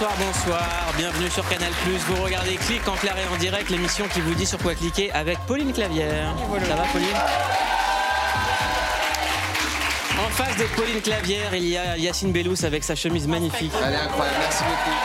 Bonsoir, bonsoir. Bienvenue sur Canal+. Vous regardez Clic en clair et en direct, l'émission qui vous dit sur quoi cliquer avec Pauline Clavière. Ça va, Pauline? En face de Pauline Clavière, il y a Yacine Bellous avec sa chemise magnifique. Elle est incroyable, merci beaucoup.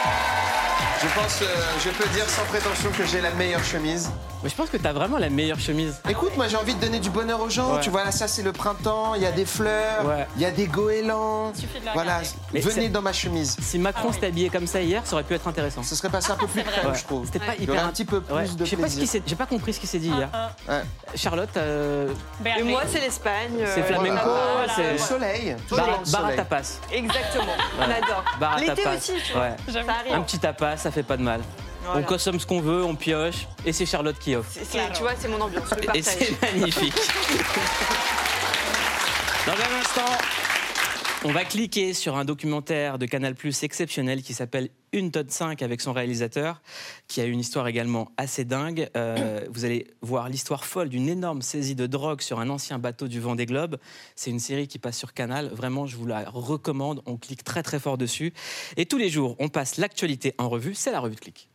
Je pense, euh, je peux dire sans prétention que j'ai la meilleure chemise. Mais je pense que t'as vraiment la meilleure chemise. Écoute, moi j'ai envie de donner du bonheur aux gens. Ouais. Tu vois, là, ça c'est le printemps, il y a des fleurs, Ouais. il y a des goélands. suffit de la Voilà. Mais venez c'est- dans ma chemise. Si Macron s'était habillé comme ça hier, ça aurait pu être intéressant. Ce serait passé un peu plus crème, Ouais. je trouve. C'était pas Il y aurait hyper un petit peu plus Ouais. de Je sais pas j'ai pas compris ce qui s'est dit hier. Ouais. Charlotte, euh. Et moi, c'est l'Espagne. c'est euh, flamenco, voilà. c'est Le soleil. bar, à tapas. Exactement. On adore. L'été aussi, tu vois. Un petit tapas, ça fait pas de mal. Voilà. On consomme ce qu'on veut, on pioche, et c'est Charlotte qui offre. C'est- tu vois, c'est mon ambiance. Et c'est magnifique. Dans un instant, on va cliquer sur un documentaire de Canal Plus exceptionnel qui s'appelle Une tonne 5 avec son réalisateur, qui a une histoire également assez dingue. Euh, vous allez voir l'histoire folle d'une énorme saisie de drogue sur un ancien bateau du Vendée Globe. C'est une série qui passe sur Canal. Vraiment, je vous la recommande. On clique très très fort dessus. Et tous les jours, on passe l'actualité en revue. C'est la revue de clic.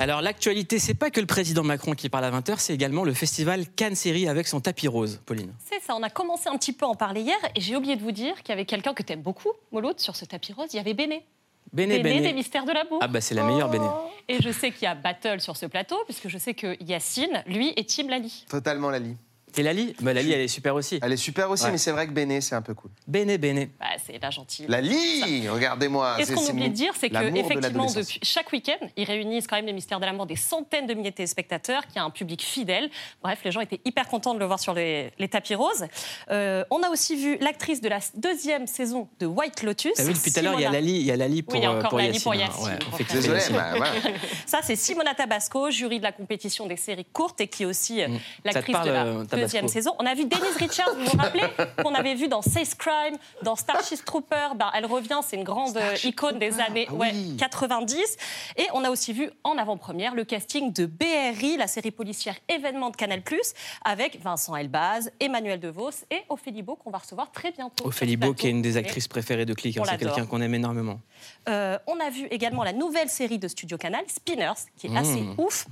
Alors l'actualité, c'est pas que le président Macron qui parle à 20h, c'est également le festival Cannes Série avec son tapis rose, Pauline. C'est ça, on a commencé un petit peu à en parler hier et j'ai oublié de vous dire qu'il y avait quelqu'un que t'aimes beaucoup, Moloud, sur ce tapis rose, il y avait Béné. Béné, Béné, Béné. des Mystères de la Boue. Ah bah c'est la meilleure Béné. Et je sais qu'il y a battle sur ce plateau, puisque je sais que Yacine, lui, est Team Lali. Totalement Lali. Et Lali bah, Lali, elle est super aussi. Elle est super aussi, Ouais. mais c'est vrai que Béné, c'est un peu cool. Béné, Béné. Bah, c'est la gentille. Lali Regardez-moi. Et ce qu'on oublie de dire, c'est de l'adolescence. depuis chaque week-end, ils réunissent quand même les mystères de l'amour des centaines de milliers de téléspectateurs, qui a un public fidèle. Bref, les gens étaient hyper contents de le voir sur les, les tapis roses. Euh, on a aussi vu l'actrice de la deuxième saison de White Lotus. T'as vu depuis tout à l'heure, il y a Simona. Lali, il y a Lali pour, Oui, il y a encore pour Lali Yacine. pour hein. Ouais, fait que Désolé, bah. Ça, c'est Simona Tabasco, jury de la compétition des séries courtes et qui est aussi euh, Mm. L'actrice parle, de la euh, deuxième saison. On a vu Denise Richards, vous vous rappelez Qu'on avait vu dans Safe Crime, dans Starship Trooper. Ben, elle revient, c'est une grande euh, Starship icône des années ah ouais, oui. 90. Et on a aussi vu en avant-première le casting de BRI, la série policière événement de Canal+, avec Vincent Elbaz, Emmanuel DeVos et Ophélie Beau qu'on va recevoir très bientôt. Ophélie Beau, qui est une des actrices préférées de Click, hein, On c'est quelqu'un qu'on aime énormément. Euh, on a vu également la nouvelle série de Studio Canal, Spinners, qui est assez Mmh. ouf.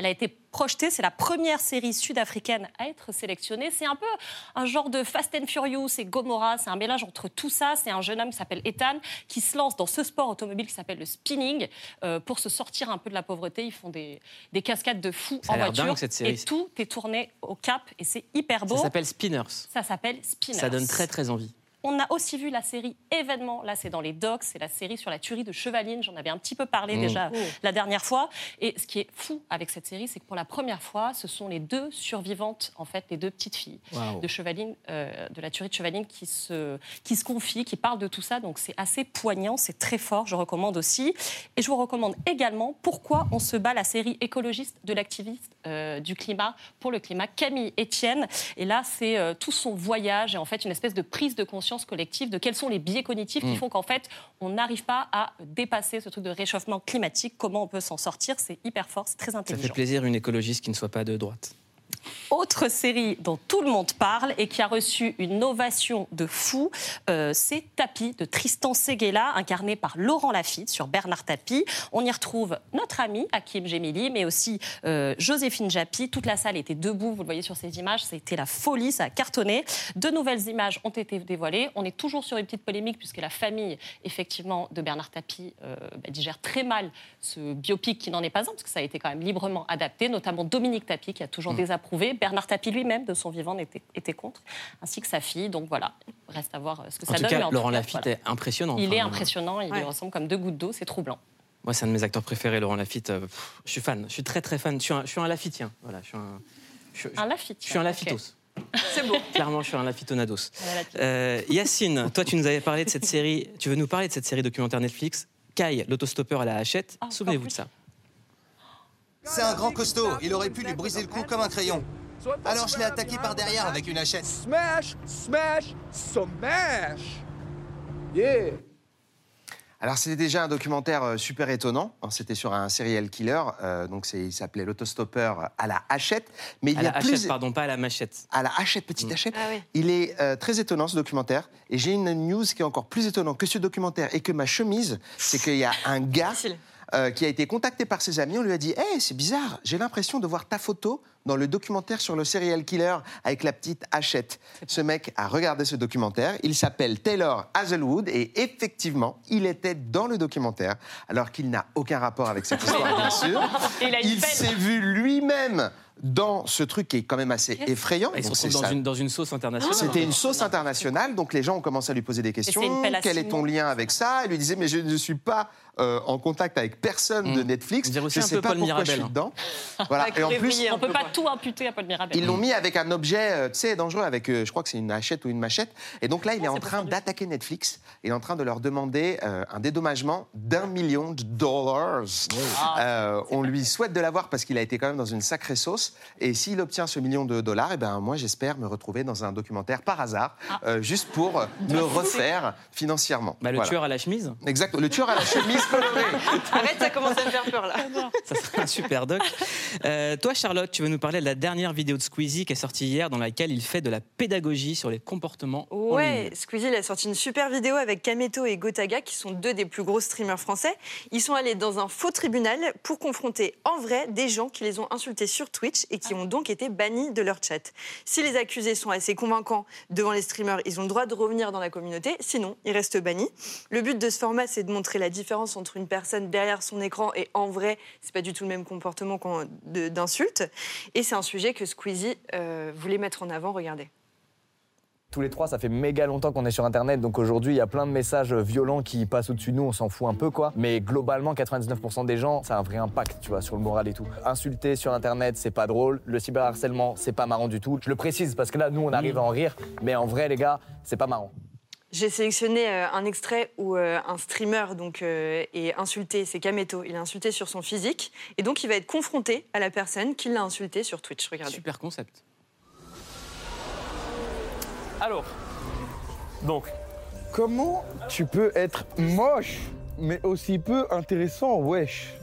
Elle a été projetée, c'est la première série sud-africaine à être sélectionnée. C'est un peu un genre de Fast and Furious et Gomorrah, c'est un mélange entre tout ça. C'est un jeune homme qui s'appelle Ethan qui se lance dans ce sport automobile qui s'appelle le spinning euh, pour se sortir un peu de la pauvreté. Ils font des, des cascades de fous en voiture dingue, cette série. et tout est tourné au cap et c'est hyper beau. Ça s'appelle Spinners. Ça s'appelle Spinners. Ça donne très très envie. On a aussi vu la série Événement, là c'est dans les docs, c'est la série sur la tuerie de Chevaline, j'en avais un petit peu parlé Mmh. déjà la dernière fois. Et ce qui est fou avec cette série, c'est que pour la première fois, ce sont les deux survivantes, en fait, les deux petites filles de Chevaline, euh, de la tuerie de Chevaline qui se, qui se confient, qui parlent de tout ça. Donc c'est assez poignant, c'est très fort, je recommande aussi. Et je vous recommande également Pourquoi on se bat, la série écologiste de l'activiste euh, du climat pour le climat, Camille Etienne. Et là, c'est euh, tout son voyage et en fait une espèce de prise de conscience collective de quels sont les biais cognitifs qui font qu'en fait on n'arrive pas à dépasser ce truc de réchauffement climatique. Comment on peut s'en sortir? C'est hyper fort, c'est très Ça intelligent. fait plaisir une écologiste qui ne soit pas de droite. Autre série dont tout le monde parle et qui a reçu une ovation de fou, euh, c'est Tapi de Tristan Seguela, incarné par Laurent Lafitte sur Bernard Tapie. On y retrouve notre ami Hakim Gemili, mais aussi euh, Joséphine Japy. Toute la salle était debout, vous le voyez sur ces images, c'était la folie, ça a cartonné. De nouvelles images ont été dévoilées. On est toujours sur une petite polémique puisque la famille, effectivement, de Bernard Tapie euh, bah, digère très mal ce biopic qui n'en est pas un, parce que ça a été quand même librement adapté, notamment Dominique Tapie qui a toujours Bernard Tapie lui-même, de son vivant, était, était contre, ainsi que sa fille. Donc voilà, reste à voir euh, ce que En ça tout donne. cas, en Laurent tout cas, Lafitte voilà. est impressionnant. Il est impressionnant, il Ouais. lui ressemble comme deux gouttes d'eau, c'est troublant. Moi, c'est un de mes acteurs préférés, Laurent Lafitte. Euh, pff, Je suis fan, je suis très très fan. Je suis un, je suis un Lafittien. Voilà, je suis un, je, Un Lafitte. je suis un. Lafittos. C'est beau. Clairement, je suis un Lafitonados. Euh, Yacine, toi, tu nous avais parlé de cette série. Tu veux nous parler de cette série documentaire Netflix Kai, l'autostoppeur à la hachette. Ah, Souvenez-vous de ça. C'est un grand costaud, il aurait pu lui briser le cou comme un crayon. Alors je l'ai attaqué par derrière avec une hachette. Smash, smash, smash. Yeah. Alors c'était déjà un documentaire euh, super étonnant. Hein, C'était sur un serial killer, euh, donc il s'appelait l'autostoppeur à la hachette. Mais il À y la a plus hachette, pardon, pas à la machette. à la hachette, petite hachette. Ah oui. Il est euh, très étonnant ce documentaire. Et j'ai une news qui est encore plus étonnante que ce documentaire et que ma chemise. C'est qu'il y a un gars Facile. Euh, qui a été contacté par ses amis. On lui a dit Hey, c'est bizarre, j'ai l'impression de voir ta photo dans le documentaire sur le serial killer avec la petite hachette. Ce mec a regardé ce documentaire. Il s'appelle Taylor Hazelwood et effectivement, il était dans le documentaire alors qu'il n'a aucun rapport avec cette histoire, bien sûr. Il s'est vu lui-même dans ce truc qui est quand même assez effrayant. Il se Donc, c'est retrouve dans une, dans une sauce internationale. C'était une sauce internationale, donc les gens ont commencé à lui poser des questions. Quel est ton lien avec ça? Il lui disait, mais je ne suis pas euh, en contact avec personne de Mm. Netflix. Je un sais pas Paul pourquoi je Mirabel, suis hein. dedans. Voilà. Et en plus, On peut peu, pas tout imputer à Paul Mirabel. ils l'ont mis avec un objet, euh, tu sais, dangereux, avec, euh, je crois que c'est une hachette ou une machette. Et donc là, il est en train d'attaquer Netflix. Il est en train de leur demander euh, un dédommagement d'un million de dollars. Euh, on lui souhaite de l'avoir parce qu'il a été quand même dans une sacrée sauce. Et s'il obtient ce million de dollars, eh ben, moi, j'espère me retrouver dans un documentaire par hasard, euh, juste pour me refaire financièrement. Bah, le Voilà. tueur à la chemise, Exact. Le tueur à la chemise colorée. Arrête, ça commence à me faire peur là. ça serait un super doc. Euh, toi, Charlotte, tu veux nous parler de la dernière vidéo de Squeezie qui est sortie hier, dans laquelle il fait de la pédagogie sur les comportements. en Ouais, ligne. Squeezie il a sorti une super vidéo avec Kameto et Gotaga, qui sont deux des plus gros streamers français. Ils sont allés dans un faux tribunal pour confronter en vrai des gens qui les ont insultés sur Twitch et qui ont donc été bannis de leur chat. Si les accusés sont assez convaincants devant les streamers, ils ont le droit de revenir dans la communauté, sinon ils restent bannis. Le but de ce format, c'est de montrer la différence entre une personne derrière son écran et en vrai, c'est pas du tout le même comportement d'insulte. Et c'est un sujet que Squeezie euh, voulait mettre en avant, regardez. Tous les trois, ça fait méga longtemps qu'on est sur Internet, donc aujourd'hui, il y a plein de messages violents qui passent au-dessus de nous, on s'en fout un peu, quoi. Mais globalement, 99% des gens, ça a un vrai impact, tu vois, sur le moral et tout. Insulter sur Internet, c'est pas drôle. Le cyberharcèlement, c'est pas marrant du tout. Je le précise parce que là, nous, on arrive à en rire, mais en vrai, les gars, c'est pas marrant. J'ai sélectionné euh, un extrait où euh, un streamer donc, euh, est insulté, c'est Kameto, il est insulté sur son physique, et donc il va être confronté à la personne qui l'a insulté sur Twitch. Regardez. Super concept. Alors, donc, Comment tu peux être moche, mais aussi peu intéressant, wesh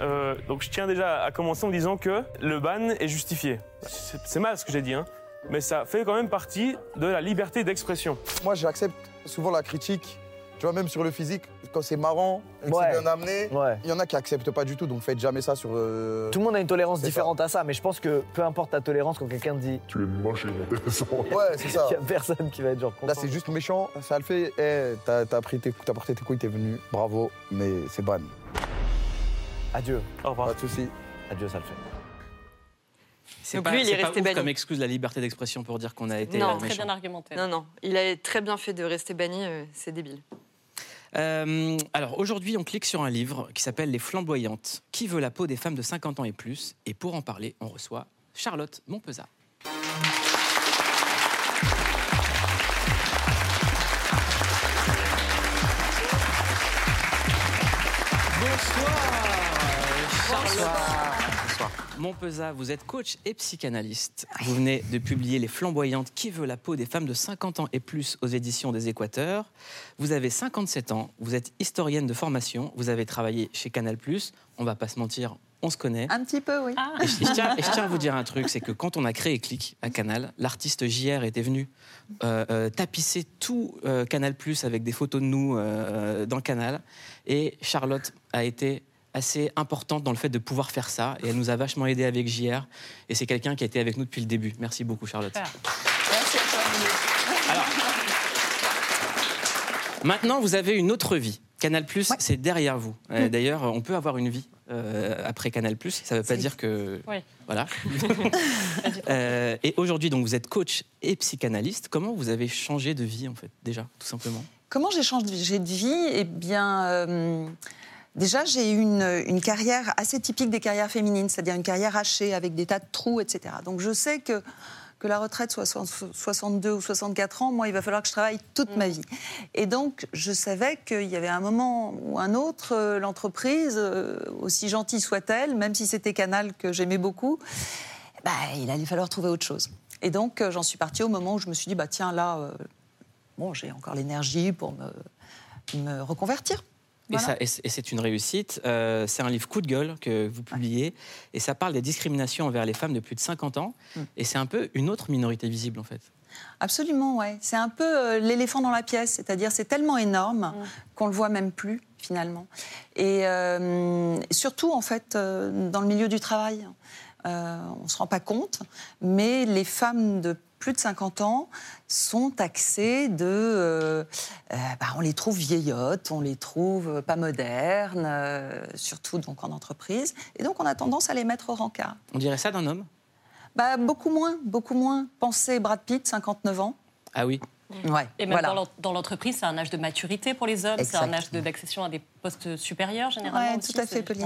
euh, donc je tiens déjà à commencer en disant que le ban est justifié. C'est c'est mal ce que j'ai dit, hein, mais ça fait quand même partie de la liberté d'expression. Moi, j'accepte souvent la critique, tu vois, même sur le physique, quand c'est marrant, et que Ouais. c'est bien amené. Ouais. Il y en a qui acceptent pas du tout, donc faites jamais ça sur. euh, Tout le monde a une tolérance différente à ça, mais je pense que peu importe ta tolérance, quand quelqu'un dit, Tu es moche et inintéressant. Ouais, c'est ça. il y a personne qui va être genre content. Là, c'est juste méchant, ça le fait. Eh, t'as t'as pris tes- t'as porté tes couilles, t'es venu, bravo, mais c'est ban. Adieu, Au revoir. Pas de soucis. adieu, ça le fait. C'est pas, lui, il est resté banni. comme excuse la liberté d'expression pour dire qu'on a été Non, euh, Très méchant. bien argumenté. Non, non, il a très bien fait de rester banni, euh, c'est débile. Euh, alors aujourd'hui, on clique sur un livre qui s'appelle Les Flamboyantes. Qui veut la peau des femmes de 50 ans et plus? Et pour en parler, on reçoit Charlotte Montpezat. Montpezat, vous êtes coach et psychanalyste. Vous venez de publier Les Flamboyantes Qui veut la peau des femmes de 50 ans et plus aux éditions des Équateurs. Vous avez 57 ans, vous êtes historienne de formation, vous avez travaillé chez Canal+, on va pas se mentir, on se connaît. Un petit peu, oui. Et je, et je tiens, et je tiens à vous dire un truc, c'est que quand on a créé Click à Canal, l'artiste JR était venu euh, euh, tapisser tout euh, Canal Plus avec des photos de nous euh, dans Canal. Et Charlotte a été assez importante dans le fait de pouvoir faire ça. Et elle nous a vachement aidé avec JR. Et c'est quelqu'un qui a été avec nous depuis le début. Merci beaucoup, Charlotte. Merci à toi. Maintenant, vous avez une autre vie. Canal Plus, Ouais. c'est derrière vous. Euh, D'ailleurs, on peut avoir une vie euh, après Canal Plus. Ça ne veut pas dire que. Oui. Voilà. Euh, et aujourd'hui, donc, vous êtes coach et psychanalyste. Comment vous avez changé de vie, en fait, déjà, tout simplement? Comment j'ai changé de vie? Eh bien, euh, déjà, j'ai eu une, carrière assez typique des carrières féminines, c'est-à-dire une carrière hachée avec des tas de trous, etc. Donc, je sais que que la retraite soit so- 62 ou 64 ans, moi, il va falloir que je travaille toute ma vie. Et donc, je savais qu'il y avait un moment ou un autre, euh, l'entreprise, euh, aussi gentille soit-elle, même si c'était Canal que j'aimais beaucoup, bah, il allait falloir trouver autre chose. Et donc, euh, j'en suis partie au moment où je me suis dit, bah, tiens, là, bon, j'ai encore l'énergie pour me reconvertir. Et, Voilà. ça- et c'est- et c'est une réussite. Euh, c'est un livre coup de gueule que vous publiez. Et ça parle des discriminations envers les femmes de plus de 50 ans. Mm. Et c'est un peu une autre minorité visible, en fait. Absolument, ouais. C'est un peu euh, l'éléphant dans la pièce, c'est-à-dire c'est tellement énorme qu'on le voit même plus finalement. Et euh, surtout en fait euh, dans le milieu du travail, euh, on se rend pas compte, mais les femmes de plus de 50 ans sont taxées de, euh, euh, bah, on les trouve vieillottes, on les trouve pas modernes, euh, surtout donc en entreprise, et donc on a tendance à les mettre au rencard. On dirait ça d'un homme? Bah, beaucoup moins, beaucoup moins. Pensez Brad Pitt, 59 ans. Ah oui. Ouais, Et même voilà. dans l'en- dans l'entreprise, c'est un âge de maturité pour les hommes, c'est un âge d'accession à des postes supérieurs généralement. Aussi, tout à fait, Pauline.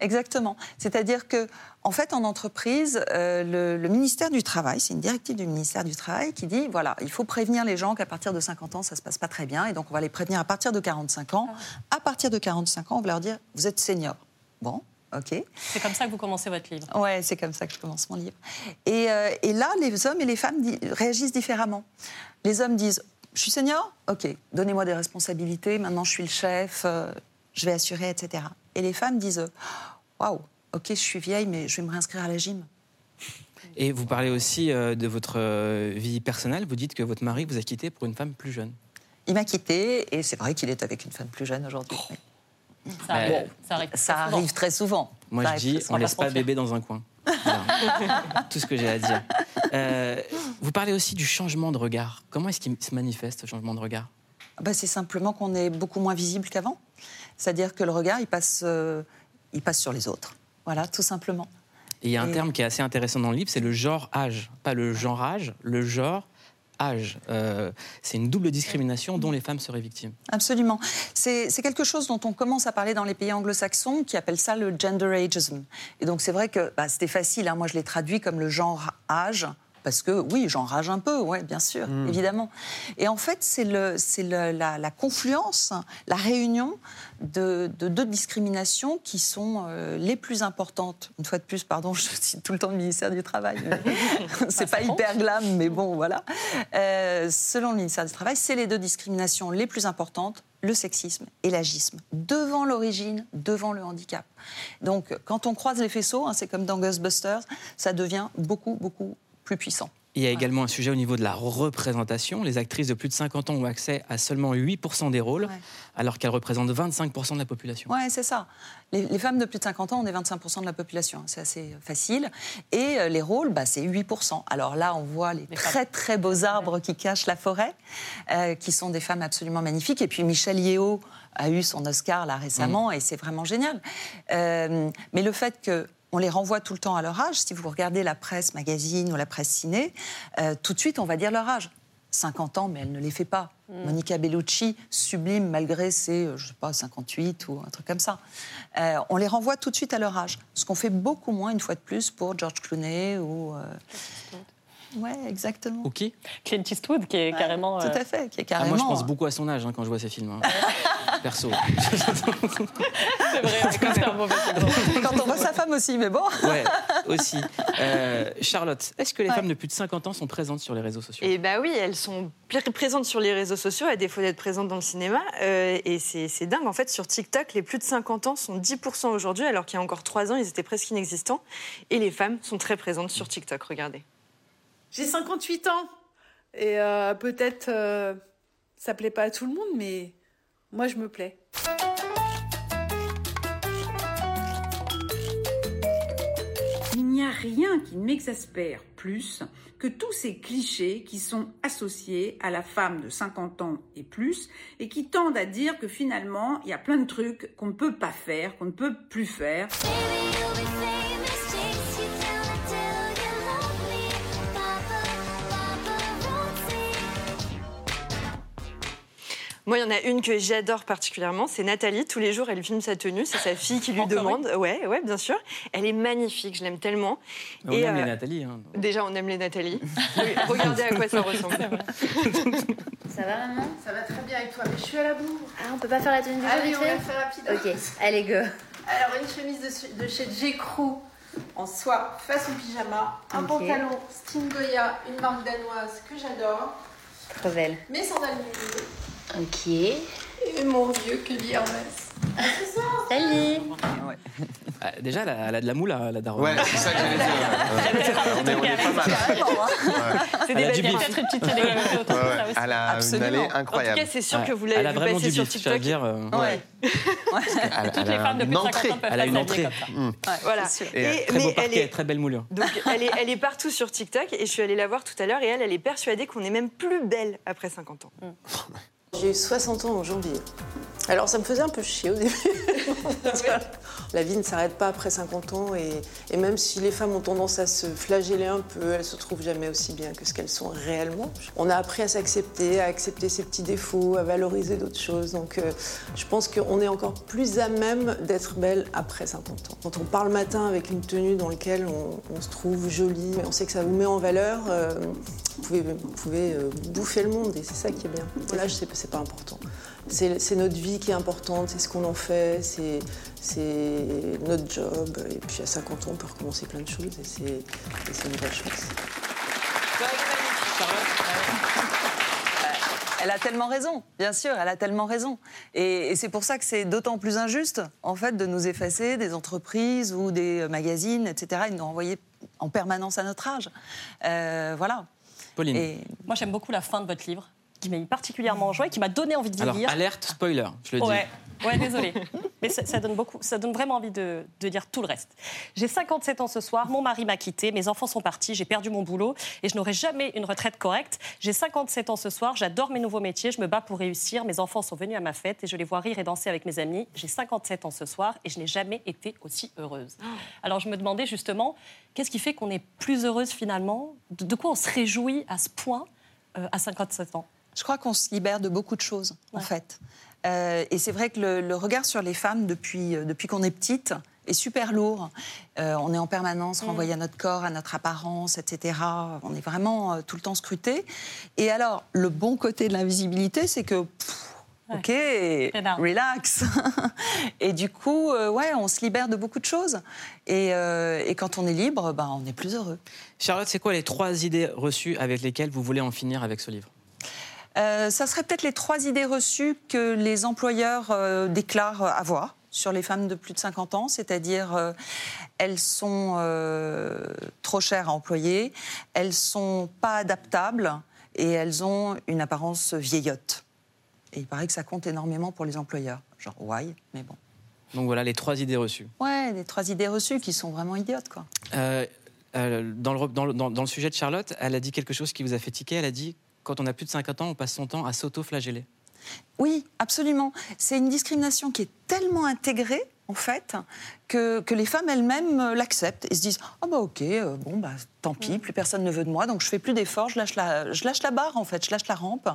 Exactement. C'est-à-dire que, en fait, en entreprise, euh, le, le ministère du Travail, c'est une directive du ministère du Travail qui dit voilà, il faut prévenir les gens qu'à partir de 50 ans, ça se passe pas très bien, et donc on va les prévenir à partir de 45 ans. À partir de 45 ans, on va leur dire vous êtes senior. Bon. Ok. C'est comme ça que vous commencez votre livre. Ouais, c'est comme ça que je commence mon livre. Et, euh, et là, les hommes et les femmes réagissent différemment. Les hommes disent Je suis senior? Ok, donnez-moi des responsabilités, maintenant je suis le chef, euh, je vais assurer, etc. Et les femmes disent Waouh, ok, je suis vieille, mais je vais me réinscrire à la gym. Et vous parlez aussi euh, de votre euh, vie personnelle. Vous dites que votre mari vous a quitté pour une femme plus jeune. Il m'a quitté, et c'est vrai qu'il est avec une femme plus jeune aujourd'hui. Ça arrive, Euh, ça très arrive très souvent. Moi, Ça je dis, on souvent. laisse pas bébé dans un coin. Voilà. Tout ce que j'ai à dire. Euh, vous parlez aussi du changement de regard. Comment est-ce qu'il se manifeste, ce changement de regard? Bah, c'est simplement qu'on est beaucoup moins visible qu'avant. C'est-à-dire que le regard, il passe, euh, il passe sur les autres. Voilà, tout simplement. Et il y a un Et- terme qui est assez intéressant dans le livre, c'est le genre-âge. Pas le genre-âge, le genre-âge. Euh, c'est une double discrimination dont les femmes seraient victimes. Absolument. C'est c'est quelque chose dont on commence à parler dans les pays anglo-saxons qui appellent ça le gender ageism. Et donc c'est vrai que bah, c'était facile, hein. moi je l'ai traduit comme le genre âge. Parce que oui, j'en rage un peu, ouais, bien sûr, évidemment. Et en fait, c'est le, c'est le- la, la confluence, la réunion de, de deux discriminations qui sont euh, les plus importantes. Une fois de plus, pardon, je cite tout le temps le ministère du Travail. c'est pas hyper glam, mais bon, voilà. Euh, selon le ministère du Travail, c'est les deux discriminations les plus importantes le sexisme et l'agisme, devant l'origine, devant le handicap. Donc, quand on croise les faisceaux, hein, c'est comme dans Ghostbusters, ça devient beaucoup, beaucoup plus puissant. Il y a également un sujet au niveau de la représentation. Les actrices de plus de 50 ans ont accès à seulement 8% des rôles, Ouais. alors qu'elles représentent 25% de la population. Ouais, c'est ça. Les, les femmes de plus de 50 ans, on est 25% de la population. C'est assez facile. Et euh, les rôles, bah, c'est 8%. Alors là, on voit les très, très beaux arbres qui cachent la forêt, euh, qui sont des femmes absolument magnifiques. Et puis Michel Yeo a eu son Oscar là récemment, et c'est vraiment génial. Euh, mais le fait que on les renvoie tout le temps à leur âge. Si vous regardez la presse magazine ou la presse ciné, euh, tout de suite, on va dire leur âge. 50 ans, mais elle ne les fait pas. Monica Bellucci, sublime malgré ses, euh, je sais pas, 58 ou un truc comme ça. Euh, on les renvoie tout de suite à leur âge. Ce qu'on fait beaucoup moins, une fois de plus, pour George Clooney ou... euh, Ouais, exactement. Ou qui Clint Eastwood, qui est carrément. Tout euh, à fait, qui est Ah, carrément... Moi, je pense beaucoup à son âge hein, quand je vois ces films. hein. Perso. C'est vrai, quand même un mauvais exemple. Quand on voit sa femme aussi, mais bon. Ouais, aussi. Euh, Charlotte, est-ce que les Ouais. femmes de plus de 50 ans sont présentes sur les réseaux sociaux? Et bah oui, elles sont pr- présentes sur les réseaux sociaux, à défaut d'être présentes dans le cinéma. Euh, et c'est c'est dingue, en fait, sur TikTok, les plus de 50 ans sont 10% aujourd'hui, alors qu'il y a encore 3 ans, ils étaient presque inexistants. Et les femmes sont très présentes sur TikTok, regardez. J'ai 58 ans. Et euh, peut-être euh, ça plaît pas à tout le monde, mais moi je me plais. Il n'y a rien qui m'exaspère plus que tous ces clichés qui sont associés à la femme de 50 ans et plus et qui tendent à dire que finalement, il y a plein de trucs qu'on ne peut pas faire, qu'on ne peut plus faire. Moi, il y en a une que j'adore particulièrement, c'est Nathalie. Tous les jours, elle filme sa tenue, c'est sa fille qui lui Encore demande. Ouais, ouais, bien sûr. Elle est magnifique, je l'aime tellement. On Et, aime les euh, Nathalie. hein. Déjà, on aime les Nathalie. Regardez à quoi ça ressemble. Ça va maman? Ça va très bien avec toi, mais je suis à la bourre. Ah, on peut pas faire la tenue du jour Allez, vite on fait? fait rapide. Ok, allez go. Alors, une chemise de, de chez J. Crew en soie façon pyjama, un Ok. pantalon Stingoya, une marque danoise que j'adore, Trop belle. mes sandales Ok. Et mon vieux que Hermès. Salut Ah, déjà, elle a, elle a de la moule, la daronne. Ouais, c'est ça que j'allais dire. Euh, on, est, on est pas mal. C'est Elle a des du belles bif. peut-être une petite télé autour de Ouais, ça aussi. Elle a une Absolument. allée En En tout incroyable. cas, c'est sûr Ouais. que vous l'avez Elle a vu vraiment passer du sur bif, je veux TikTok. dire. euh, Ouais. Elle- Toutes elle les a femmes de plus une de entrée. 50 ans peuvent Elle a une entrée. habillées comme ça. Mm. Voilà. C'est sûr. Et, Et- Très beau mais elle parquet, est, très belle moulure. donc, elle, est, elle est partout sur TikTok et je suis allée la voir tout à l'heure et elle, elle est persuadée qu'on est même plus belle après 50 ans. J'ai eu 60 ans en janvier. Alors ça me faisait un peu chier au début. La vie ne s'arrête pas après 50 ans et, et même si les femmes ont tendance à se flageller un peu, elles se trouvent jamais aussi bien que ce qu'elles sont réellement. On a appris à s'accepter, à accepter ses petits défauts, à valoriser d'autres choses. Donc euh, je pense qu'on est encore plus à même d'être belle après 50 ans. Quand on part le matin avec une tenue dans laquelle on, on se trouve jolie, on sait que ça vous met en valeur, euh, vous pouvez, vous pouvez euh, bouffer le monde et c'est ça qui est bien. Voilà, je sais pas, c'est pas important. C'est notre vie qui est importante, c'est ce qu'on en fait, c'est notre job. Et puis à 50 ans, on peut recommencer plein de choses et c'est une vraie chance. Elle a tellement raison, bien sûr, elle a tellement raison. Et, et c'est pour ça que c'est d'autant plus injuste, en fait, de nous effacer des entreprises ou des magazines, etc., et de nous renvoyer en permanence à notre âge. Euh, voilà. Pauline. Et Moi, j'aime beaucoup la fin de votre livre, qui m'a particulièrement en joie et qui m'a donné envie de Alors, lire. alerte spoiler, je le dis. Ouais, ouais désolé. Mais ça, ça donne beaucoup, ça donne vraiment envie de, de dire tout le reste. J'ai 57 ans ce soir, mon mari m'a quitté, mes enfants sont partis, j'ai perdu mon boulot et je n'aurai jamais une retraite correcte. J'ai 57 ans ce soir, j'adore mes nouveaux métiers, je me bats pour réussir. Mes enfants sont venus à ma fête et je les vois rire et danser avec mes amis. J'ai 57 ans ce soir et je n'ai jamais été aussi heureuse. Alors je me demandais justement, qu'est-ce qui fait qu'on est plus heureuse finalement? De, de quoi on se réjouit à ce point euh, à 57 ans? Je crois qu'on se libère de beaucoup de choses, en fait. Euh, et c'est vrai que le, le regard sur les femmes depuis, euh, depuis qu'on est petite est super lourd. Euh, on est en permanence renvoyé à notre corps, à notre apparence, etc. On est vraiment euh, tout le temps scruté. Et alors, le bon côté de l'invisibilité, c'est que. pff, Ok, relax. et du coup, euh, ouais, on se libère de beaucoup de choses. Et, euh, et quand on est libre, ben, on est plus heureux. Charlotte, c'est quoi les trois idées reçues avec lesquelles vous voulez en finir avec ce livre? Euh, ça serait peut-être les trois idées reçues que les employeurs euh, déclarent avoir sur les femmes de plus de 50 ans, c'est-à-dire euh, elles sont trop chères à employer, elles sont pas adaptables et elles ont une apparence vieillotte. Et il paraît que ça compte énormément pour les employeurs. Genre, why? Mais bon. Donc voilà les trois idées reçues. Ouais, les trois idées reçues qui sont vraiment idiotes, quoi. Euh, euh, dans, le, dans, le- dans- dans le sujet de Charlotte, elle a dit quelque chose qui vous a fait tiquer. Elle a dit quand on a plus de 50 ans, on passe son temps à s'auto-flageller. Oui, absolument. C'est une discrimination qui est tellement intégrée, en fait, que, que les femmes elles-mêmes euh, l'acceptent et se disent Ah, bah ok, euh, bon, bah tant pis, plus personne ne veut de moi, donc je fais plus d'efforts, je lâche la, je lâche la barre, en fait, je lâche la rampe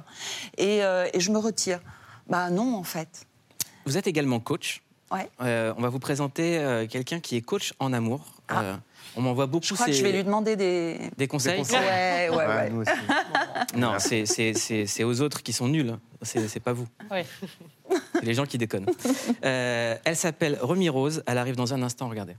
et, euh, et je me retire. Bah non, en fait. Vous êtes également coach. Ouais. Euh, on va vous présenter quelqu'un qui est coach en amour. Euh, on m'envoie beaucoup Je crois que je vais lui demander des. des conseils. Ouais, ouais, ouais. nous aussi. Non, c'est- c'est c'est- c'est aux autres qui sont nuls. C'est c'est pas vous. Oui. C'est les gens qui déconnent. Euh, elle s'appelle Remy Rose. Elle arrive dans un instant. Regardez.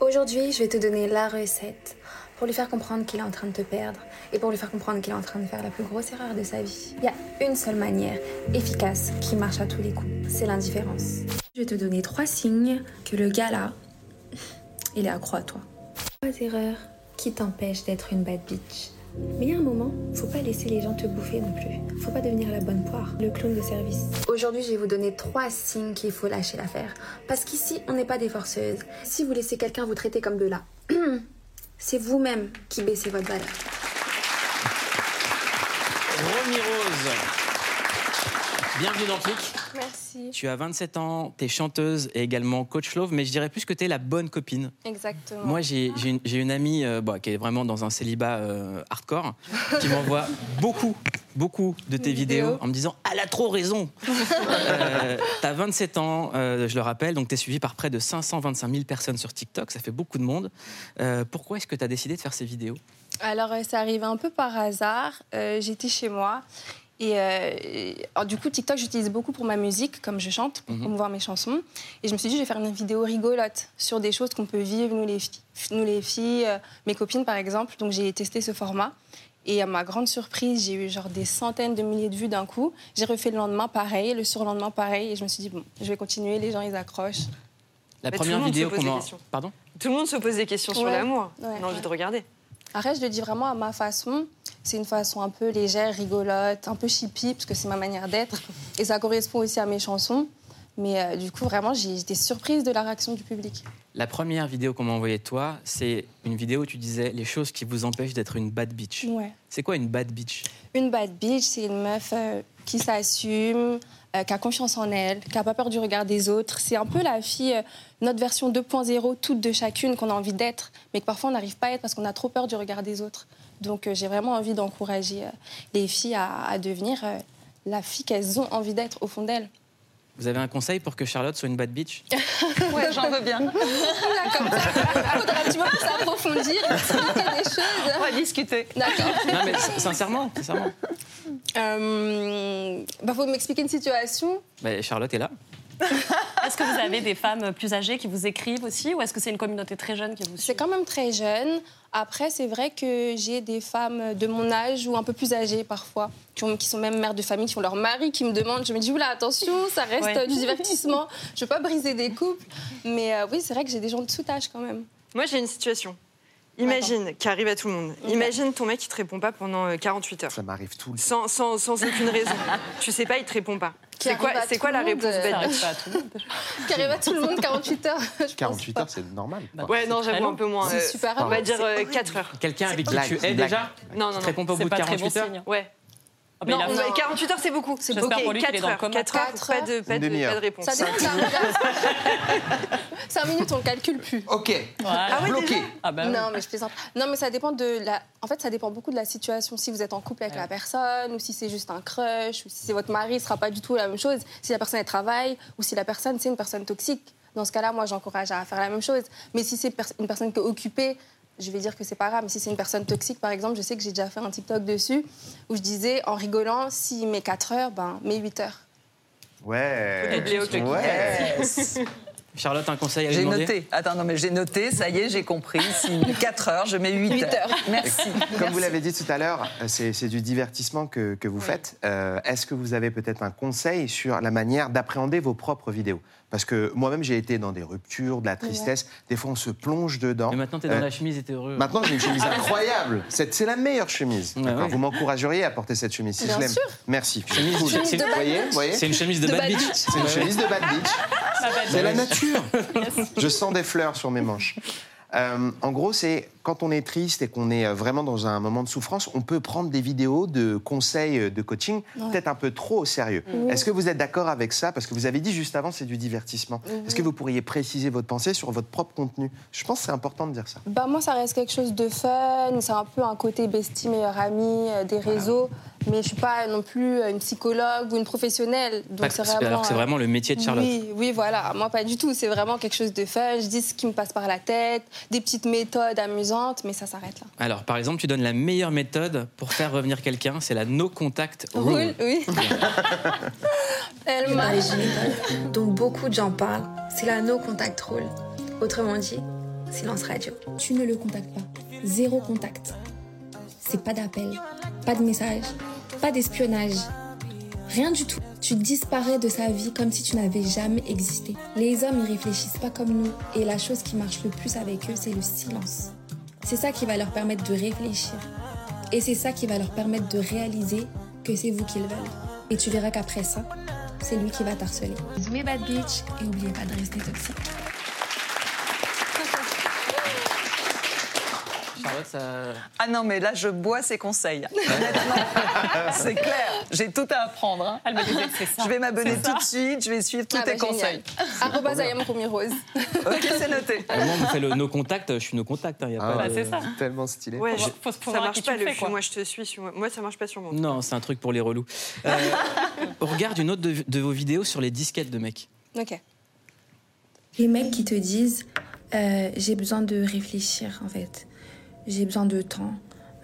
Aujourd'hui, je vais te donner la recette pour lui faire comprendre qu'il est en train de te perdre et pour lui faire comprendre qu'il est en train de faire la plus grosse erreur de sa vie. Il y a une seule manière efficace qui marche à tous les coups, c'est l'indifférence. Je vais te donner trois signes que le gars là, il est accro à toi. Trois erreurs qui t'empêchent d'être une bad bitch. Mais il y a un moment, faut pas laisser les gens te bouffer non plus. Faut pas devenir la bonne poire, le clown de service. Aujourd'hui, je vais vous donner trois signes qu'il faut lâcher l'affaire. Parce qu'ici, on n'est pas des forceuses. Si vous laissez quelqu'un vous traiter comme de là, c'est vous-même qui baissez votre valeur. Remy Rose. Bienvenue dans. Merci. Tu as 27 ans, tu es chanteuse et également coach love, mais je dirais plus que tu es la bonne copine. Exactement. Moi, j'ai une, amie euh, bah, qui est vraiment dans un célibat euh, hardcore, qui m'envoie beaucoup, beaucoup de tes vidéos en me disant Elle a trop raison euh, T'as 27 ans, euh, je le rappelle, donc tu es suivi par près de 525 000 personnes sur TikTok, ça fait beaucoup de monde. Pourquoi est-ce que tu as décidé de faire ces vidéos? Alors, ça arrive un peu par hasard. Euh, J'étais chez moi. Et, euh, et- alors, du coup, TikTok, j'utilise beaucoup pour ma musique, comme je chante, pour Mhm. promouvoir mes chansons. Et je me suis dit, je vais faire une vidéo rigolote sur des choses qu'on peut vivre, nous les, fi- nous les filles, euh, mes copines, par exemple. Donc, j'ai testé ce format. Et à ma grande surprise, j'ai eu genre des centaines de milliers de vues d'un coup. J'ai refait le lendemain pareil, le surlendemain pareil. Et je me suis dit, bon, je vais continuer, les gens, ils accrochent. La Mais première vidéo qu'on a. questions. Pardon? Tout le monde se pose des questions sur l'amour. Ouais, On a envie ouais. de regarder. Après, je le dis vraiment à ma façon. C'est une façon un peu légère, rigolote, un peu chippie, parce que c'est ma manière d'être. Et ça correspond aussi à mes chansons. Mais euh, du coup, vraiment, été surprise de la réaction du public. La première vidéo qu'on m'a envoyée de toi, c'est une vidéo où tu disais les choses qui vous empêchent d'être une bad bitch. Ouais. C'est quoi une bad bitch? Une bad bitch, c'est une meuf euh, qui s'assume, euh, qui a confiance en elle, qui n'a pas peur du regard des autres. C'est un peu la fille, euh, notre version 2.0, toute de chacune, qu'on a envie d'être, mais que parfois on n'arrive pas à être parce qu'on a trop peur du regard des autres. Donc euh, j'ai vraiment envie d'encourager les filles à, à devenir la fille qu'elles ont envie d'être au fond d'elles. Vous avez un conseil pour que Charlotte soit une bad bitch Ouais, j'en veux bien. Là, comme ça, faudra, tu vois, s'approfondir, expliquer des choses. On va discuter. D'accord. Non mais sincèrement, sincèrement. Euh, bah, faut m'expliquer une situation. Bah, Charlotte est là. Est-ce que vous avez des femmes plus âgées qui vous écrivent aussi ou est-ce que c'est une communauté très jeune qui vous suit C'est quand même très jeune. Après, c'est vrai que j'ai des femmes de mon âge ou un peu plus âgées parfois, qui, ont- qui sont même mères de famille, qui ont leur mari qui me demandent. Je me dis, oula, attention, ça reste Ouais. du divertissement. Je veux pas briser des couples. Mais euh, oui, c'est vrai que j'ai des gens de tout âge quand même. Moi, j'ai une situation. Imagine, qui arrive à tout le monde. Imagine ton mec qui te répond pas pendant euh, 48 heures. Ça m'arrive tout le temps. Sans, sans, sans aucune raison. tu sais pas, il te répond pas. Qui C'est quoi, c'est quoi la réponse euh, bête ça arrive pas à tout le monde. Qui arrive à tout le monde 48 heures. je pense 48 pas. heures, c'est normal. quoi. Ouais, non, j'avoue un peu moins. C'est euh, super On va dire c'est euh, horrible. 4 heures. Quelqu'un avec qui tu es déjà Non, non, Qui te non. répond pas au bout de pas très bon 48 heures. Ouais. Ah, il a- Non, mais 48 heures, c'est beaucoup. J'espère Ok, pour lui qu'il est 4 dans le heures. coma. 4 heures, Quatre pas heures. de, pas de, demi-heure. pas de réponse. Ça dépend d'un regard. 5 minutes, on le calcule plus. Ok, Voilà. bloqué. Ah bah oui. Non, mais je plaisante. Non, mais ça dépend de la. En fait, ça dépend beaucoup de la situation. Si vous êtes en couple avec la personne, ou si c'est juste un crush, ou si c'est votre mari, ce sera pas du tout la même chose. Si la personne elle travaille, ou si la personne c'est une personne toxique. Dans ce cas-là, moi, j'encourage à faire la même chose. Mais si c'est pers- une personne qui est occupée, je vais dire que c'est pas grave. Mais si c'est une personne toxique, par exemple, je sais que j'ai déjà fait un TikTok dessus où je disais, en rigolant, s'il met 4 heures, ben, mets 8 heures. Ouais. Ouais. Charlotte, un conseil à lui J'ai noté. Attends, non, mais j'ai noté, ça y est, j'ai compris. S'il met 4 heures, je mets 8, Huit heures. heures. Merci. Comme vous l'avez dit tout à l'heure, euh, c'est c'est du divertissement que, que vous faites. Euh, Est-ce que vous avez peut-être un conseil sur la manière d'appréhender vos propres vidéos? Parce que moi-même, j'ai été dans des ruptures, de la tristesse. Des fois, on se plonge dedans. Mais maintenant, t'es dans Euh, la chemise et t'es heureux. Maintenant, j'ai une chemise incroyable. C'est c'est la meilleure chemise. Ouais, D'accord ouais. Vous m'encourageriez à porter cette chemise si Bien je l'aime. sûr. Merci. Chemise- Cool. chemise de Vous bad voyez, bitch. vous voyez C'est une chemise de, bad bitch. C'est une chemise de bad bitch. C'est la nature. Je sens des fleurs sur mes manches. Euh, en gros, c'est quand on est triste et qu'on est euh, vraiment dans un moment de souffrance, on peut prendre des vidéos de conseils euh, de coaching peut-être un peu trop au sérieux. Oui. Est-ce que vous êtes d'accord avec ça? Parce que vous avez dit juste avant, c'est du divertissement. Est-ce que vous pourriez préciser votre pensée sur votre propre contenu? Je pense que c'est important de dire ça. Bah moi, ça reste quelque chose de fun. C'est un peu un côté bestie, meilleure amie euh, des réseaux. Mais je suis pas non plus une psychologue ou une professionnelle. Donc Pas- c'est vraiment. Alors que c'est vraiment le métier de Charlotte. Oui, oui, voilà. Moi, pas du tout. C'est vraiment quelque chose de fun. Je dis ce qui me passe par la tête, des petites méthodes amusantes, mais ça s'arrête là. Alors, par exemple, tu donnes la meilleure méthode pour faire revenir quelqu'un, c'est la no contact rule. Rule, oui. Elle méthode dont beaucoup de gens parlent. C'est la no contact rule. Autrement dit, silence radio. Tu ne le contactes pas. Zéro contact. C'est pas d'appel, pas de message, pas d'espionnage. Rien du tout. Tu disparais de sa vie comme si tu n'avais jamais existé. Les hommes, ils réfléchissent pas comme nous. Et la chose qui marche le plus avec eux, c'est le silence. C'est ça qui va leur permettre de réfléchir. Et c'est ça qui va leur permettre de réaliser que c'est vous qu'ils veulent. Et tu verras qu'après ça, c'est lui qui va t'harceler. Bad bitch et oubliez pas de rester toxique. Charlotte, ça. Ah non, mais là, je bois ses conseils. Honnêtement, c'est clair. J'ai tout à apprendre. hein. Elle ça. Je vais m'abonner tout de suite, je vais suivre tous Ah tes bah, conseils. Rose. Ok, c'est noté. Où on fait le no contact, je suis no contact. Il y a Ah, pas Bah, de- ça. Tellement stylé. Ouais, je- faut- faut ça marche pas le fais. Moi, je te suis. sur- Moi, ça marche pas sur moi. Non, c'est un truc pour les relous. Euh, on regarde une autre de, de vos vidéos sur les disquettes de mecs. Ok. Les mecs qui te disent euh, j'ai besoin de réfléchir en fait, j'ai besoin de temps,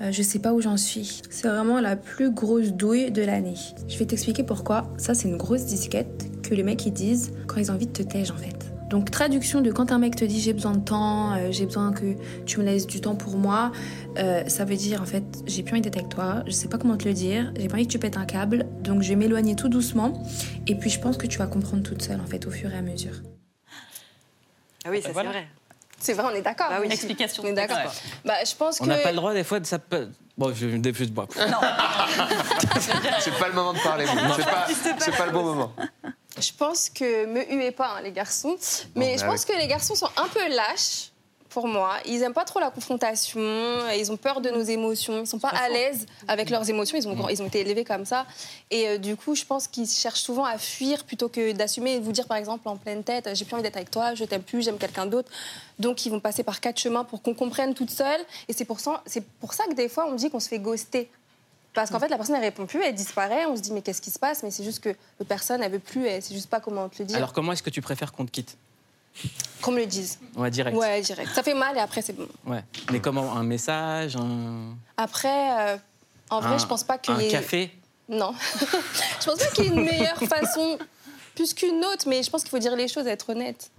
euh, je sais pas où j'en suis. C'est vraiment la plus grosse douille de l'année. Je vais t'expliquer pourquoi. Ça c'est une grosse disquette que les mecs ils disent quand ils ont envie de te tège en fait. Donc traduction de quand un mec te dit j'ai besoin de temps, euh, j'ai besoin que tu me laisses du temps pour moi, euh, ça veut dire en fait j'ai plus envie d'être avec toi, je sais pas comment te le dire, j'ai pas envie que tu pètes un câble, donc je vais m'éloigner tout doucement et puis je pense que tu vas comprendre toute seule en fait au fur et à mesure. Ah oui, ça Voilà. c'est vrai. C'est vrai, on est d'accord. Bah oui. Explication. On est d'accord. Bah, je pense que. On n'a pas le droit, des fois, de ça. Bon, je je- je- bon. C'est pas le moment de parler. C'est pas, pas le bon moment. Je pense que me huez pas, hein, les garçons. Mais bah je pense oui. que les garçons sont un peu lâches. Pour moi, ils aiment pas trop la confrontation, ils ont peur de nos émotions, ils sont pas à l'aise avec leurs émotions, ils ont, ils ont été élevés comme ça. Et euh, du coup, je pense qu'ils cherchent souvent à fuir plutôt que d'assumer et de vous dire par exemple en pleine tête j'ai plus envie d'être avec toi, je t'aime plus, j'aime quelqu'un d'autre. Donc ils vont passer par quatre chemins pour qu'on comprenne toute seule. Et c'est pour, ça- c'est pour ça que des fois on dit qu'on se fait ghoster. Parce qu'en fait, la personne, elle répond plus, elle disparaît. On se dit, mais qu'est-ce qui se passe? Mais c'est juste que l'autre personne, elle veut plus, elle sait juste pas comment te le dire. Alors, comment est-ce que tu préfères qu'on te quitte? Qu'on me le dise. Ouais, direct. Ouais, direct. Ça fait mal et après, c'est bon. Ouais. Mais comment Un message un... Après, euh, en vrai, un- je pense pas qu'il Un y ait. café Non. je pense pas qu'il y ait une meilleure façon, plus qu'une autre, mais je pense qu'il faut dire les choses, être honnête.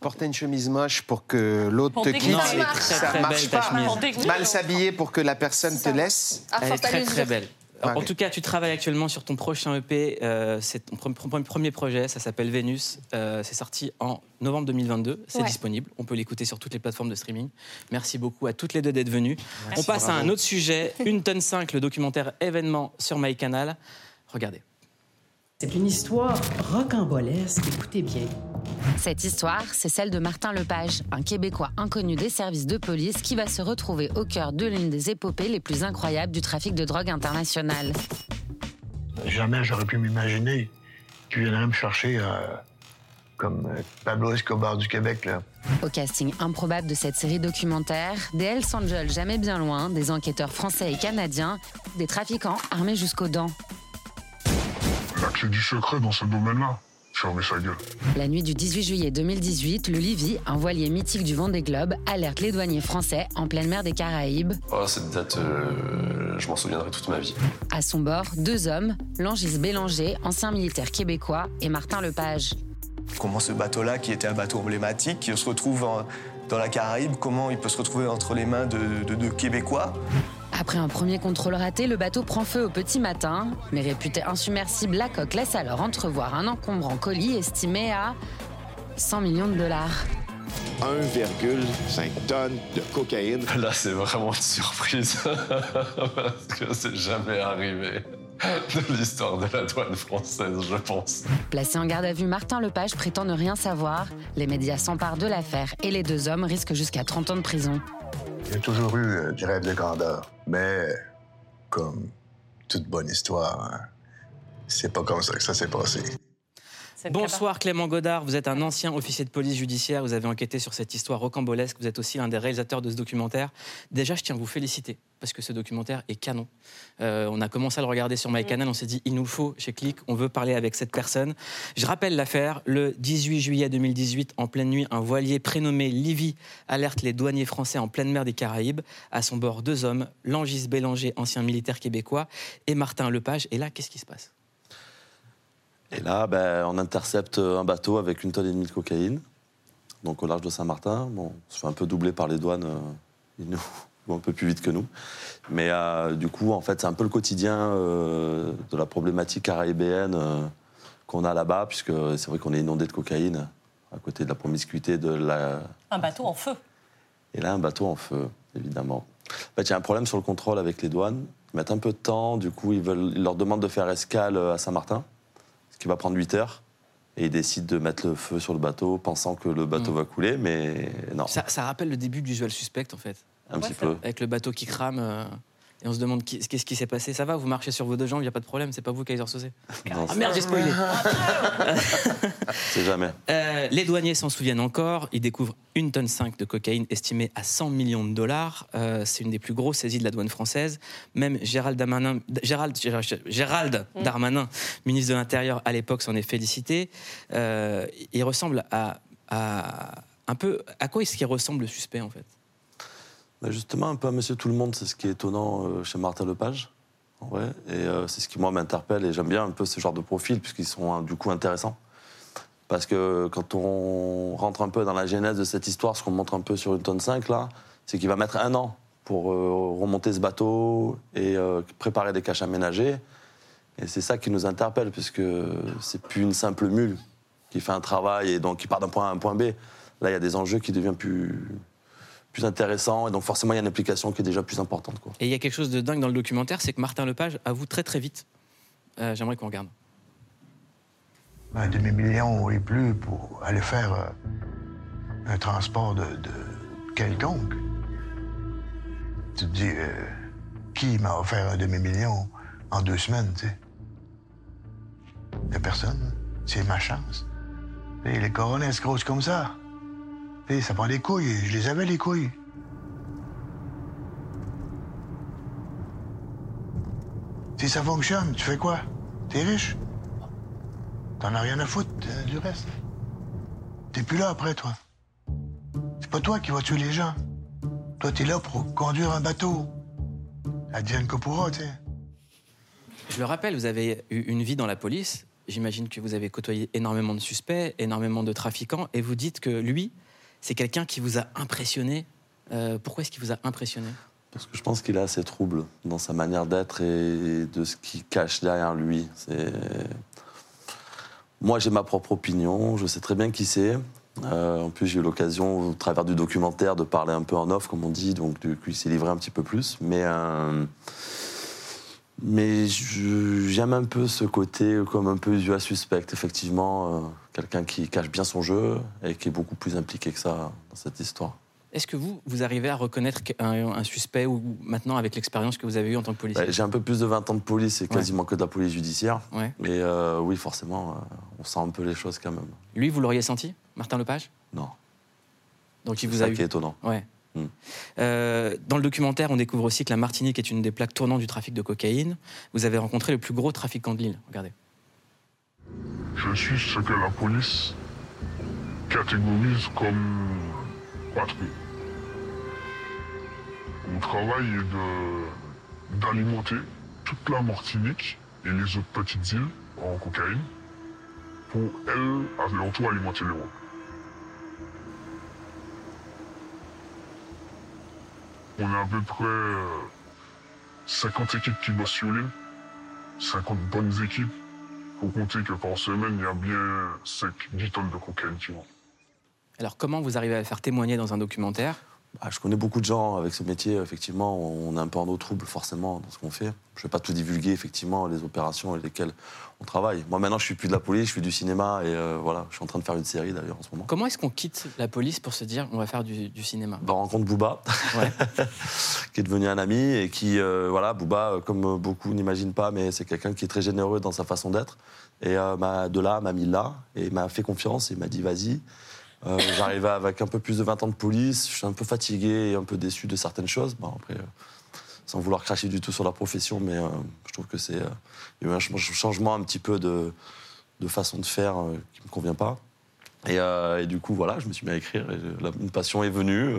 Porter une chemise moche pour que l'autre te quitte, Ça marche. ça Très, très marche belle, ta pas. Mal s'habiller pour que la personne te laisse. Elle est très très belle. En tout cas, tu travailles actuellement sur ton prochain EP. euh, c'est ton pre- pre- premier projet, ça s'appelle Vénus. Euh, c'est sorti en novembre 2022. C'est Ouais. disponible. On peut l'écouter sur toutes les plateformes de streaming. Merci beaucoup à toutes les deux d'être venues. Merci. On passe à un autre sujet. Une tonne 5, le documentaire événement sur MyCanal. Regardez. C'est une histoire rocambolesque, écoutez bien. Cette histoire, c'est celle de Martin Lepage, un Québécois inconnu des services de police qui va se retrouver au cœur de l'une des épopées les plus incroyables du trafic de drogue international. Jamais j'aurais pu m'imaginer qu'il viendrait me chercher euh, comme euh, Pablo Escobar du Québec. Là. Au casting improbable de cette série documentaire, des Hells Angels jamais bien loin, des enquêteurs français et canadiens, des trafiquants armés jusqu'aux dents. La clé du secret dans ce domaine-là, fermez sa gueule. La nuit du 18 juillet 2018, le Livy, un voilier mythique du Vendée Globe, alerte les douaniers français en pleine mer des Caraïbes. Oh, cette date, euh, je m'en souviendrai toute ma vie. À son bord, deux hommes, Langis Bélanger, ancien militaire québécois, et Martin Lepage. Comment ce bateau-là, qui était un bateau emblématique, qui se retrouve en- dans la Caraïbe, comment il peut se retrouver entre les mains de, de deux Québécois? Après un premier contrôle raté, le bateau prend feu au petit matin. Mais réputé insubmersible, la coque laisse alors entrevoir un encombrant colis estimé à 100 millions de dollars. 1,5 tonnes de cocaïne. Là, c'est vraiment une surprise. Parce que c'est jamais arrivé de l'histoire de la douane française, je pense. Placé en garde à vue, Martin Lepage prétend ne rien savoir. Les médias s'emparent de l'affaire et les deux hommes risquent jusqu'à 30 ans de prison. J'ai toujours eu euh, du rêve de grandeur. Mais, comme toute bonne histoire, hein, c'est pas comme ça que ça s'est passé. Bonsoir Clément Godard, vous êtes un ancien officier de police judiciaire, vous avez enquêté sur cette histoire rocambolesque, vous êtes aussi l'un des réalisateurs de ce documentaire. Déjà, je tiens à vous féliciter, parce que ce documentaire est canon. Euh, on a commencé à le regarder sur MyCanal, on s'est dit, il nous faut, chez Click, on veut parler avec cette personne. Je rappelle l'affaire, le 18 juillet 2018, en pleine nuit, un voilier prénommé Livy alerte les douaniers français en pleine mer des Caraïbes. À son bord, deux hommes, Langis Bélanger, ancien militaire québécois, et Martin Lepage. Et là, qu'est-ce qui se passe? Et là, ben, on intercepte un bateau avec une tonne et demie de cocaïne, donc au large de Saint-Martin. Bon, on se fait un peu doubler par les douanes, euh, ils nous vont un peu plus vite que nous. Mais euh, du coup, en fait, c'est un peu le quotidien euh, de la problématique caribéenne qu'on a là-bas, puisque c'est vrai qu'on est inondé de cocaïne à côté de la promiscuité de la, Un bateau en feu. et là, un bateau en feu, évidemment. En fait, il y a un problème sur le contrôle avec les douanes. Ils mettent un peu de temps, du coup, ils, veulent, ils leur demandent de faire escale à Saint-Martin, ce qui va prendre 8 heures. Et ils décident de mettre le feu sur le bateau, pensant que le bateau va couler, mais non. ça, ça rappelle le début du Usual Suspect, en fait. Un petit peu. Avec le bateau qui crame. Et on se demande qu'est-ce qui s'est passé. Ça va, vous marchez sur vos deux jambes, il n'y a pas de problème, c'est pas vous, Kaiser Sosé. Ah merde, j'ai spoilé. C'est jamais. Euh, les douaniers s'en souviennent encore. Ils découvrent une tonne 5 de cocaïne estimée à 100 millions de dollars. Euh, c'est une des plus grosses saisies de la douane française. Même Gérald Darmanin, Gérald, Gérald, Gérald Mm. Darmanin, ministre de l'Intérieur à l'époque, s'en est félicité. Euh, il ressemble à, à un peu. À quoi est-ce qu'il ressemble le suspect en fait? Justement, un peu à Monsieur Tout le Monde, c'est ce qui est étonnant euh, chez Martin Lepage. en vrai. Et euh, c'est ce qui, moi, m'interpelle. Et j'aime bien un peu ce genre de profil, puisqu'ils sont euh, du coup intéressants. Parce que quand on rentre un peu dans la genèse de cette histoire, ce qu'on montre un peu sur une tonne 5, là, c'est qu'il va mettre un an pour euh, remonter ce bateau et préparer des caches aménagées. Et c'est ça qui nous interpelle, puisque c'est plus une simple mule qui fait un travail et donc qui part d'un point A à un point B. Là, il y a des enjeux qui deviennent plus, plus intéressants et donc forcément, il y a une implication qui est déjà plus importante. Quoi. Et il y a quelque chose de dingue dans le documentaire, c'est que Martin Lepage avoue très très vite. Euh, J'aimerais qu'on regarde. un demi-million et plus pour aller faire euh, un transport de, de quelconque. Tu te dis, euh, qui m'a offert un demi-million en deux semaines, tu sais? Y a personne. C'est ma chance. Et les coronesses grosses comme ça. Et ça prend des couilles. Je les avais, les couilles. Si ça fonctionne, tu fais quoi? T'es riche? T'en as rien à foutre euh, du reste. T'es plus là après, toi. C'est pas toi qui vas tuer les gens. Toi, t'es là pour conduire un bateau. Advienne que pourra, tu sais. Je le rappelle, vous avez eu une vie dans la police. J'imagine que vous avez côtoyé énormément de suspects, énormément de trafiquants, et vous dites que lui, c'est quelqu'un qui vous a impressionné. Euh, pourquoi est-ce qu'il vous a impressionné? Parce que je pense qu'il est assez trouble dans sa manière d'être et de ce qu'il cache derrière lui. Moi, j'ai ma propre opinion, je sais très bien qui c'est. Euh, en plus, j'ai eu l'occasion, au travers du documentaire, de parler un peu en off, comme on dit, donc du coup, il s'est livré un petit peu plus. Mais, euh, mais j'aime un peu ce côté comme un peu usual suspect, effectivement. euh, Quelqu'un qui cache bien son jeu et qui est beaucoup plus impliqué que ça dans cette histoire. Est-ce que vous, vous arrivez à reconnaître un, un suspect ou maintenant, avec l'expérience que vous avez eue en tant que policier? J'ai un peu plus de 20 ans de police et quasiment que de la police judiciaire. Ouais. Et euh, oui, forcément, euh, on sent un peu les choses quand même. Lui, vous l'auriez senti, Martin Lepage? Non. Donc il vous ça a eu. qui est étonnant. Ouais. Hmm. Euh, dans le documentaire, on découvre aussi que la Martinique est une des plaques tournantes du trafic de cocaïne. Vous avez rencontré le plus gros trafiquant de l'île. Regardez. Je suis ce que la police catégorise comme patrouille. Mon travail est d'alimenter toute la Martinique et les autres petites îles en cocaïne pour, elles, à tour, alimenter l'Europe. On a à peu près euh, 50 équipes qui bossent sur l'île, 50 bonnes équipes. Faut compter que par semaine, il y a bien 5-10 tonnes de cocaïne qui vont. Alors comment vous arrivez à faire témoigner dans un documentaire Ah, je connais beaucoup de gens avec ce métier, effectivement, on est un peu en eau trouble forcément dans ce qu'on fait. Je ne vais pas tout divulguer, effectivement, les opérations avec lesquelles on travaille. Moi maintenant, je suis plus de la police, je suis du cinéma et euh, voilà, je suis en train de faire une série d'ailleurs en ce moment. Comment est-ce qu'on quitte la police pour se dire on va faire du, du cinéma? Bah, on rencontre Booba, qui est devenu un ami et qui, euh, voilà, Booba, euh, comme beaucoup n'imaginent pas, mais c'est quelqu'un qui est très généreux dans sa façon d'être. Et euh, de là, m'a mis là et m'a fait confiance et m'a dit vas-y. Euh, J'arrivais avec un peu plus de 20 ans de police, je suis un peu fatigué et un peu déçu de certaines choses. Bon, après, euh, sans vouloir cracher du tout sur la profession, mais euh, je trouve que c'est. il y a eu un ch- changement un petit peu de, de façon de faire qui ne me convient pas. Et, et du coup, voilà, je me suis mis à écrire et la- une passion est venue.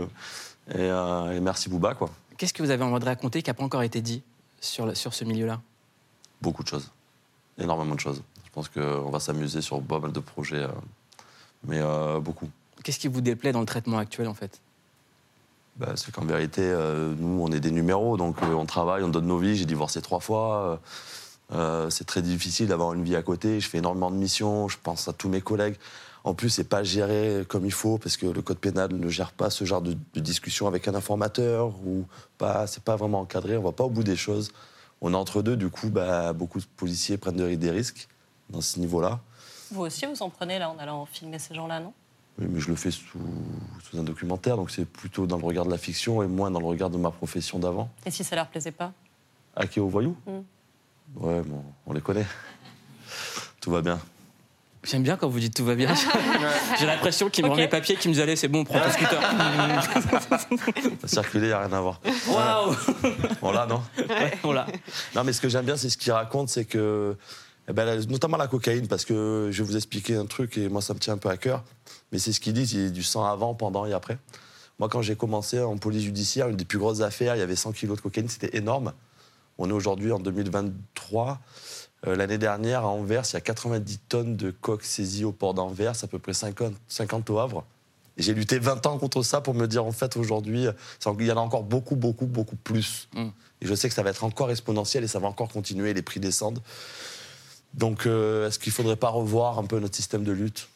et, et merci Bouba, quoi. Qu'est-ce que vous avez envie de raconter qui n'a pas encore été dit sur, le- sur ce milieu-là? Beaucoup de choses. Énormément de choses. Je pense qu'on va s'amuser sur pas mal de projets, mais euh, beaucoup. Qu'est-ce qui vous déplaît dans le traitement actuel en fait? Bah, c'est qu'en vérité, euh, nous, on est des numéros, donc euh, on travaille, on donne nos vies. J'ai divorcé trois fois. euh, c'est très difficile d'avoir une vie à côté. Je fais énormément de missions, je pense à tous mes collègues. En plus, c'est pas géré comme il faut parce que le code pénal ne gère pas ce genre de, de discussion avec un informateur ou pas. C'est pas vraiment encadré. On va pas au bout des choses. On est entre deux. Du coup, bah, beaucoup de policiers prennent de- des risques dans ce niveau-là. Vous aussi, vous en prenez là en allant filmer ces gens-là, non? Oui, mais je le fais sous, sous un documentaire, donc c'est plutôt dans le regard de la fiction et moins dans le regard de ma profession d'avant. Et si ça leur plaisait pas? Hacker aux voyous Mm. Ouais, bon, on les connaît. Tout va bien. J'aime bien quand vous dites tout va bien. J'ai l'impression qu'il me rend Ok. les papiers, qu'il me dit allez, c'est bon, prends ton scooter. Circuler, il n'y a rien à voir. Waouh On l'a, non Ouais, on l'a. Non, mais ce que j'aime bien, c'est ce qu'il raconte, c'est que, eh ben, notamment la cocaïne, parce que je vais vous expliquer un truc et moi, ça me tient un peu à cœur. Mais c'est ce qu'il dit, il y a du sang avant, pendant et après. Moi, quand j'ai commencé en police judiciaire, une des plus grosses affaires, il y avait 100 kilos de cocaïne, c'était énorme. On est aujourd'hui en 2023. Euh, L'année dernière, à Anvers, il y a 90 tonnes de coques saisies au port d'Anvers, à peu près 50, 50 au Havre. Et J'ai lutté 20 ans contre ça pour me dire, en fait, aujourd'hui, il y en a encore beaucoup, beaucoup, beaucoup plus. Et je sais que ça va être encore exponentiel et ça va encore continuer, les prix descendent. Donc, euh, est-ce qu'il ne faudrait pas revoir un peu notre système de lutte?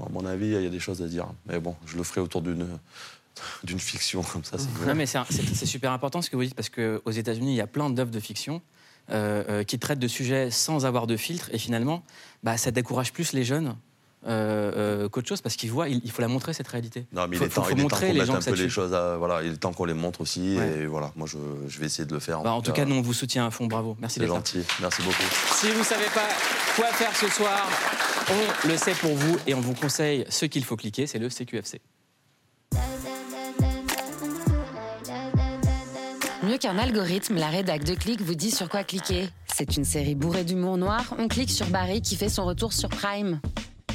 À mon avis, il y a des choses à dire. Mais bon, je le ferai autour d'une d'une fiction comme ça. c'est Non, mais c'est super important ce que vous dites parce qu'aux États-Unis, il y a plein d'œuvres de fiction euh, euh, qui traitent de sujets sans avoir de filtre et finalement, bah, ça décourage plus les jeunes. Euh, euh, qu'autre chose parce qu'ils voient, il, il faut la montrer cette réalité. Non, mais il faut, est temps, faut- faut il est temps montrer qu'on les mette gens un que ça peu les tue. choses à, voilà, il est temps qu'on les montre aussi. Ouais. Et voilà, moi, je, je vais essayer de le faire. Bah, en tout cas, nous on vous soutient à fond, bravo. Merci c'est d'être là. gentil. Merci beaucoup. Si vous ne savez pas quoi faire ce soir, on le sait pour vous et on vous conseille ce qu'il faut cliquer, c'est le CQFC. Mieux qu'un algorithme, la rédac de Click vous dit sur quoi cliquer. C'est une série bourrée d'humour noir. On clique sur Barry qui fait son retour sur Prime.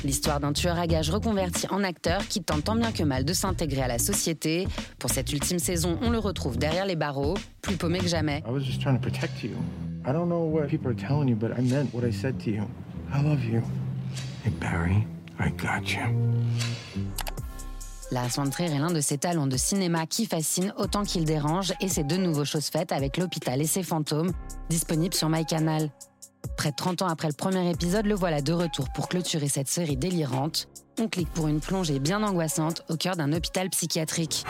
L'histoire d'un tueur à gages reconverti en acteur qui tente tant bien que mal de s'intégrer à la société. Pour cette ultime saison, on le retrouve derrière les barreaux, plus paumé que jamais. I was just trying to protect you. I don't know what people are telling you, but I meant what I said to you. I love you. Hey, Barry, I got you. Est l'un de ces talents de cinéma qui fascinent autant qu'il dérange et c'est de nouveau chose faite avec L'Hôpital et ses fantômes, disponible sur MyCanal. Près de 30 ans après le premier épisode, le voilà de retour pour clôturer cette série délirante. On clique pour une plongée bien angoissante au cœur d'un hôpital psychiatrique.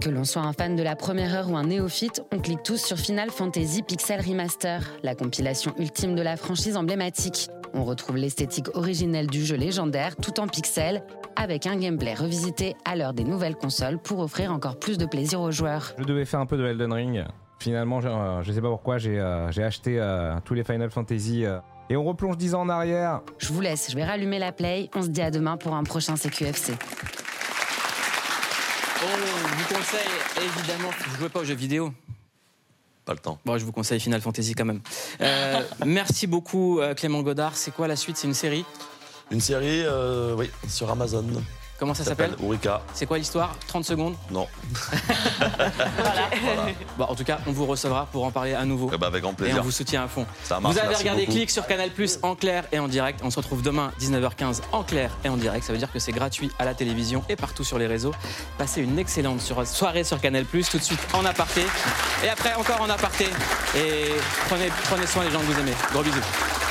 Que l'on soit un fan de la première heure ou un néophyte, on clique tous sur Final Fantasy Pixel Remaster, la compilation ultime de la franchise emblématique. On retrouve l'esthétique originelle du jeu légendaire tout en pixels, avec un gameplay revisité à l'heure des nouvelles consoles pour offrir encore plus de plaisir aux joueurs. Je devais faire un peu de Elden Ring. Finalement, je, euh, je sais pas pourquoi, j'ai euh, acheté euh, tous les Final Fantasy. euh, et on replonge 10 ans en arrière. Je vous laisse, je vais rallumer la play. On se dit à demain pour un prochain CQFC. On vous conseille évidemment, vous jouez pas aux jeux vidéo Pas le temps. Bon, je vous conseille Final Fantasy quand même. Euh, merci beaucoup euh, Clément Godard. C'est quoi la suite? C'est une série? Une série, euh, oui, sur Amazon. Comment ça s'appelle Urika. C'est quoi l'histoire 30 secondes Non. Bon, en tout cas, on vous recevra pour en parler à nouveau. Eh ben, avec grand Et plaisir. on vous soutient à fond. Ça marche, vous avez merci regardé beaucoup. Click sur Canal Plus en clair et en direct. On se retrouve demain 19h15 en clair et en direct. Ça veut dire que c'est gratuit à la télévision et partout sur les réseaux. Passez une excellente soirée sur Canal Plus tout de suite en aparté et après encore en aparté. Et prenez, prenez soin des gens que vous aimez. Gros bisous.